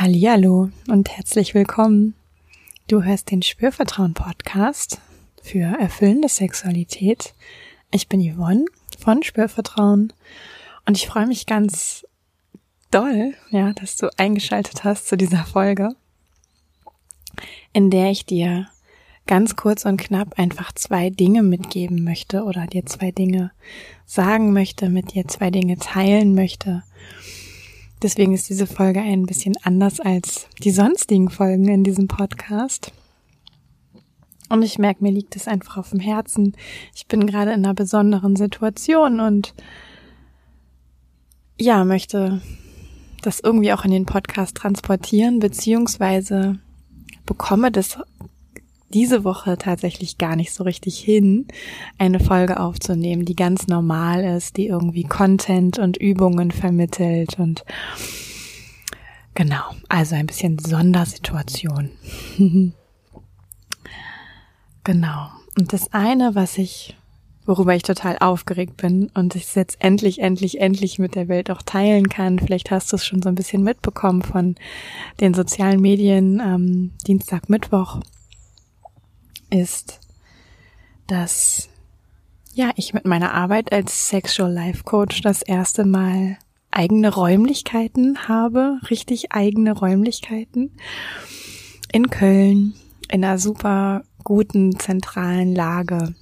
Hallihallo und herzlich willkommen. Du hörst den Spürvertrauen Podcast für erfüllende Sexualität. Ich bin Yvonne von Spürvertrauen und ich freue mich ganz doll, ja, dass du eingeschaltet hast zu dieser Folge, in der ich dir ganz kurz und knapp einfach zwei Dinge mitgeben möchte oder dir zwei Dinge sagen möchte, mit dir zwei Dinge teilen möchte. Deswegen ist diese Folge ein bisschen anders als die sonstigen Folgen in diesem Podcast. Und ich merke, mir liegt es einfach auf dem Herzen. Ich bin gerade in einer besonderen Situation und ja, möchte das irgendwie auch in den Podcast transportieren, beziehungsweise bekomme das diese Woche tatsächlich gar nicht so richtig hin, eine Folge aufzunehmen, die ganz normal ist, die irgendwie Content und Übungen vermittelt und genau, also ein bisschen Sondersituation. genau. Und das eine, was ich, worüber ich total aufgeregt bin und ich es jetzt endlich, endlich, endlich mit der Welt auch teilen kann, vielleicht hast du es schon so ein bisschen mitbekommen von den sozialen Medien, ähm, Dienstag, Mittwoch, ist, dass ja, ich mit meiner Arbeit als Sexual Life Coach das erste Mal eigene Räumlichkeiten habe, richtig eigene Räumlichkeiten in Köln, in einer super guten zentralen Lage.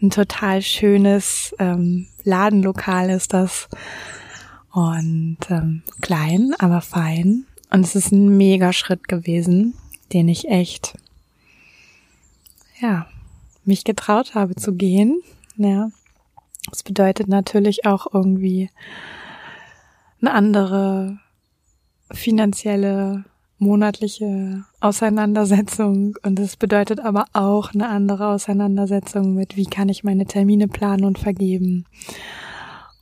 Ein total schönes ähm, Ladenlokal ist das und ähm, klein, aber fein. Und es ist ein mega Schritt gewesen, den ich echt ja, mich getraut habe zu gehen. Ja. Das bedeutet natürlich auch irgendwie eine andere finanzielle monatliche Auseinandersetzung und es bedeutet aber auch eine andere Auseinandersetzung mit, wie kann ich meine Termine planen und vergeben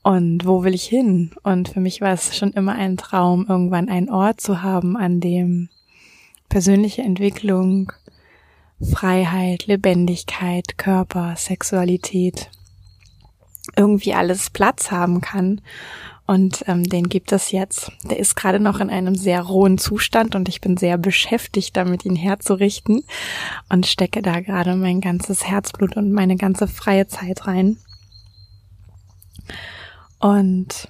und wo will ich hin? Und für mich war es schon immer ein Traum, irgendwann einen Ort zu haben, an dem persönliche Entwicklung Freiheit, Lebendigkeit, Körper, Sexualität irgendwie alles Platz haben kann. Und ähm, den gibt es jetzt. Der ist gerade noch in einem sehr rohen Zustand und ich bin sehr beschäftigt damit, ihn herzurichten und stecke da gerade mein ganzes Herzblut und meine ganze freie Zeit rein. Und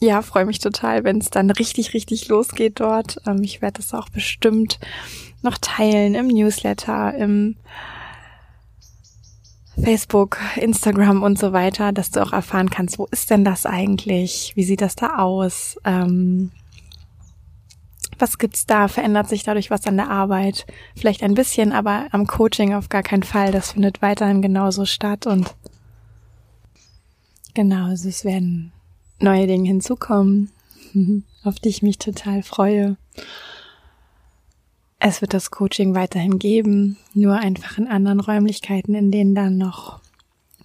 ja, freue mich total, wenn es dann richtig, richtig losgeht dort. Ähm, ich werde es auch bestimmt noch teilen im Newsletter, im Facebook, Instagram und so weiter, dass du auch erfahren kannst, wo ist denn das eigentlich? Wie sieht das da aus? Ähm, was gibt's da? Verändert sich dadurch was an der Arbeit? Vielleicht ein bisschen, aber am Coaching auf gar keinen Fall. Das findet weiterhin genauso statt und genau, es werden neue Dinge hinzukommen, auf die ich mich total freue. Es wird das Coaching weiterhin geben, nur einfach in anderen Räumlichkeiten, in denen dann noch,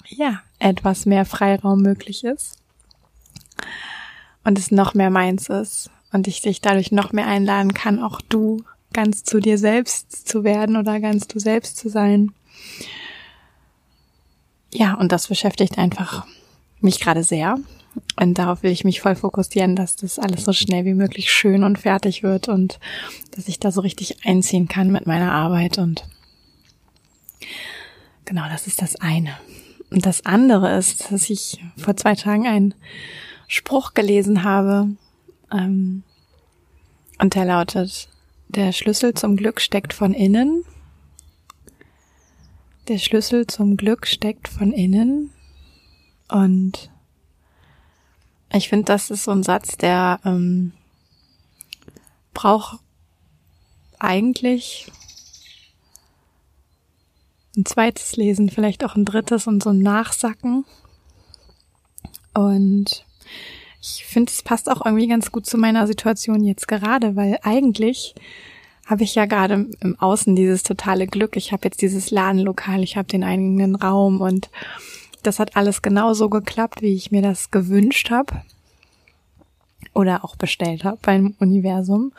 ja, etwas mehr Freiraum möglich ist. Und es noch mehr meins ist und ich dich dadurch noch mehr einladen kann, auch du ganz zu dir selbst zu werden oder ganz du selbst zu sein. Ja, und das beschäftigt einfach mich gerade sehr und darauf will ich mich voll fokussieren, dass das alles so schnell wie möglich schön und fertig wird und dass ich da so richtig einziehen kann mit meiner Arbeit. Und genau, das ist das eine. Und das andere ist, dass ich vor zwei Tagen einen Spruch gelesen habe. Ähm, und der lautet, der Schlüssel zum Glück steckt von innen. Der Schlüssel zum Glück steckt von innen. Und ich finde, das ist so ein Satz, der ähm, braucht eigentlich ein zweites Lesen, vielleicht auch ein drittes und so ein Nachsacken. Und ich finde, es passt auch irgendwie ganz gut zu meiner Situation jetzt gerade, weil eigentlich habe ich ja gerade im Außen dieses totale Glück. Ich habe jetzt dieses Ladenlokal, ich habe den eigenen Raum und das hat alles genauso geklappt, wie ich mir das gewünscht habe oder auch bestellt habe beim Universum.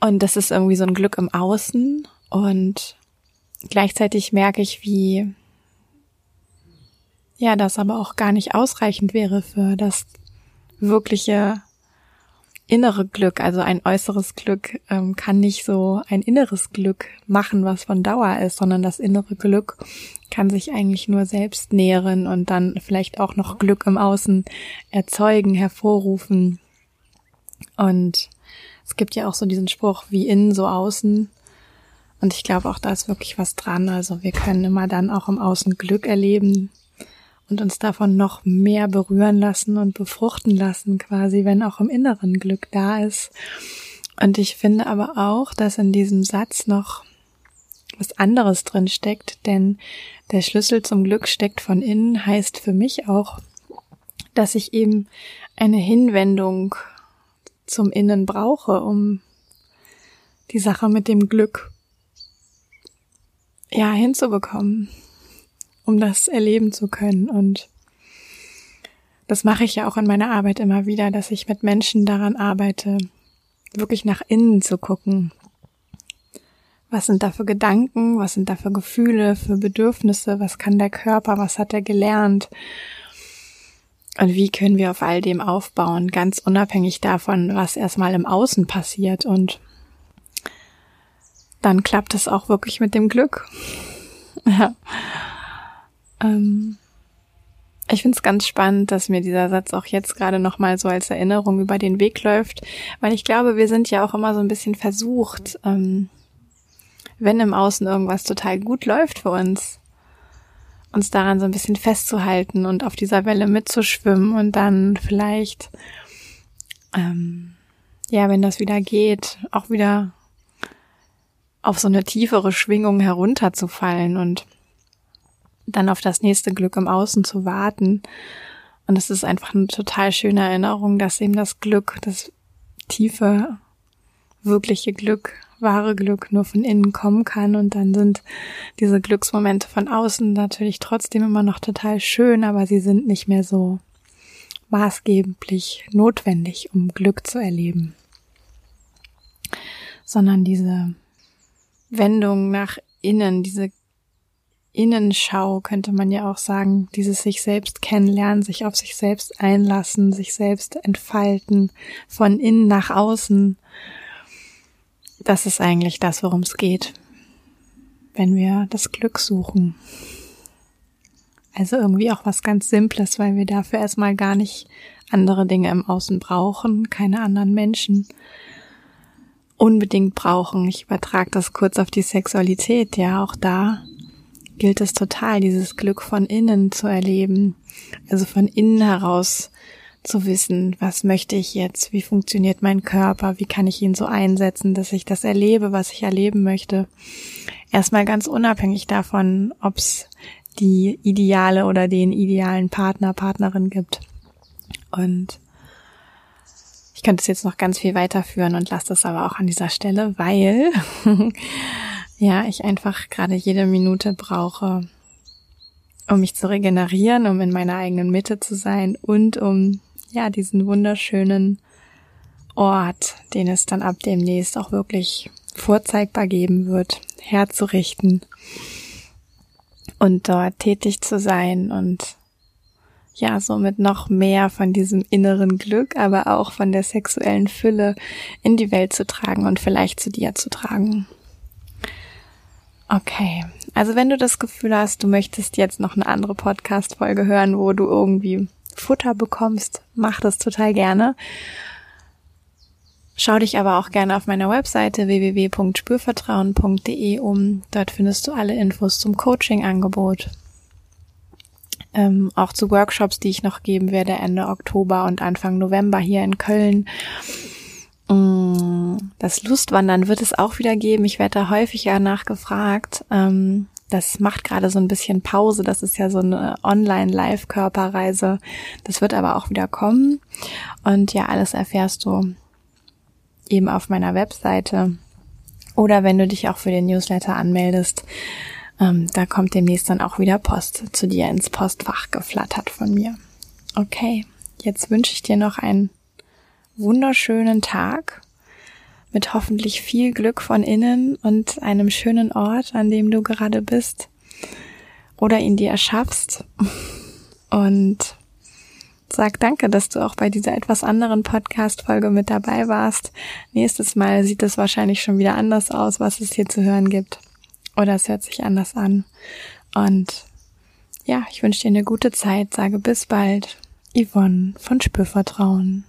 Und das ist irgendwie so ein Glück im Außen und gleichzeitig merke ich, wie ja, das aber auch gar nicht ausreichend wäre für das wirkliche innere Glück, also ein äußeres Glück, ähm, kann nicht so ein inneres Glück machen, was von Dauer ist, sondern das innere Glück kann sich eigentlich nur selbst nähren und dann vielleicht auch noch Glück im Außen erzeugen, hervorrufen. Und es gibt ja auch so diesen Spruch, wie innen, so außen. Und ich glaube auch, da ist wirklich was dran. Also wir können immer dann auch im Außen Glück erleben, und uns davon noch mehr berühren lassen und befruchten lassen, quasi, wenn auch im Inneren Glück da ist. Und ich finde aber auch, dass in diesem Satz noch was anderes drin steckt, denn der Schlüssel zum Glück steckt von innen, heißt für mich auch, dass ich eben eine Hinwendung zum Innen brauche, um die Sache mit dem Glück ja hinzubekommen um das erleben zu können. Und das mache ich ja auch in meiner Arbeit immer wieder, dass ich mit Menschen daran arbeite, wirklich nach innen zu gucken. Was sind da für Gedanken? Was sind da für Gefühle, für Bedürfnisse? Was kann der Körper? Was hat er gelernt? Und wie können wir auf all dem aufbauen, ganz unabhängig davon, was erstmal im Außen passiert. Und dann klappt es auch wirklich mit dem Glück. Ja. Ähm, ich finde es ganz spannend, dass mir dieser Satz auch jetzt gerade nochmal so als Erinnerung über den Weg läuft, weil ich glaube, wir sind ja auch immer so ein bisschen versucht, ähm, wenn im Außen irgendwas total gut läuft für uns, uns daran so ein bisschen festzuhalten und auf dieser Welle mitzuschwimmen und dann vielleicht, ähm, ja, wenn das wieder geht, auch wieder auf so eine tiefere Schwingung herunterzufallen und dann auf das nächste Glück im Außen zu warten. Und es ist einfach eine total schöne Erinnerung, dass eben das Glück, das tiefe, wirkliche Glück, wahre Glück nur von innen kommen kann. Und dann sind diese Glücksmomente von außen natürlich trotzdem immer noch total schön, aber sie sind nicht mehr so maßgeblich notwendig, um Glück zu erleben. Sondern diese Wendung nach innen, diese Innenschau könnte man ja auch sagen, dieses sich selbst kennenlernen, sich auf sich selbst einlassen, sich selbst entfalten, von innen nach außen. Das ist eigentlich das, worum es geht, wenn wir das Glück suchen. Also irgendwie auch was ganz Simples, weil wir dafür erstmal gar nicht andere Dinge im Außen brauchen, keine anderen Menschen unbedingt brauchen. Ich übertrage das kurz auf die Sexualität, ja, auch da gilt es total, dieses Glück von innen zu erleben. Also von innen heraus zu wissen, was möchte ich jetzt, wie funktioniert mein Körper, wie kann ich ihn so einsetzen, dass ich das erlebe, was ich erleben möchte. Erstmal ganz unabhängig davon, ob es die ideale oder den idealen Partner, Partnerin gibt. Und ich könnte es jetzt noch ganz viel weiterführen und lasse das aber auch an dieser Stelle, weil ja, ich einfach gerade jede Minute brauche, um mich zu regenerieren, um in meiner eigenen Mitte zu sein und um ja diesen wunderschönen Ort, den es dann ab demnächst auch wirklich vorzeigbar geben wird, herzurichten und dort tätig zu sein und ja, somit noch mehr von diesem inneren Glück, aber auch von der sexuellen Fülle in die Welt zu tragen und vielleicht zu dir zu tragen. Okay, also wenn du das Gefühl hast, du möchtest jetzt noch eine andere Podcast-Folge hören, wo du irgendwie Futter bekommst, mach das total gerne. Schau dich aber auch gerne auf meiner Webseite www.spürvertrauen.de um. Dort findest du alle Infos zum Coaching-Angebot. Ähm, auch zu Workshops, die ich noch geben werde Ende Oktober und Anfang November hier in Köln. Mm, das Lustwandern wird es auch wieder geben. Ich werde da häufig ja nachgefragt. Ähm, das macht gerade so ein bisschen Pause. Das ist ja so eine Online-Live-Körperreise. Das wird aber auch wieder kommen. Und ja, alles erfährst du eben auf meiner Webseite. Oder wenn du dich auch für den Newsletter anmeldest, ähm, da kommt demnächst dann auch wieder Post zu dir ins Postfach geflattert von mir. Okay, jetzt wünsche ich dir noch einen wunderschönen Tag mit hoffentlich viel Glück von innen und einem schönen Ort, an dem du gerade bist oder ihn dir erschaffst. Und sag danke, dass du auch bei dieser etwas anderen Podcast-Folge mit dabei warst. Nächstes Mal sieht es wahrscheinlich schon wieder anders aus, was es hier zu hören gibt. Oder es hört sich anders an. Und ja, ich wünsche dir eine gute Zeit, sage bis bald. Yvonne von Spürvertrauen.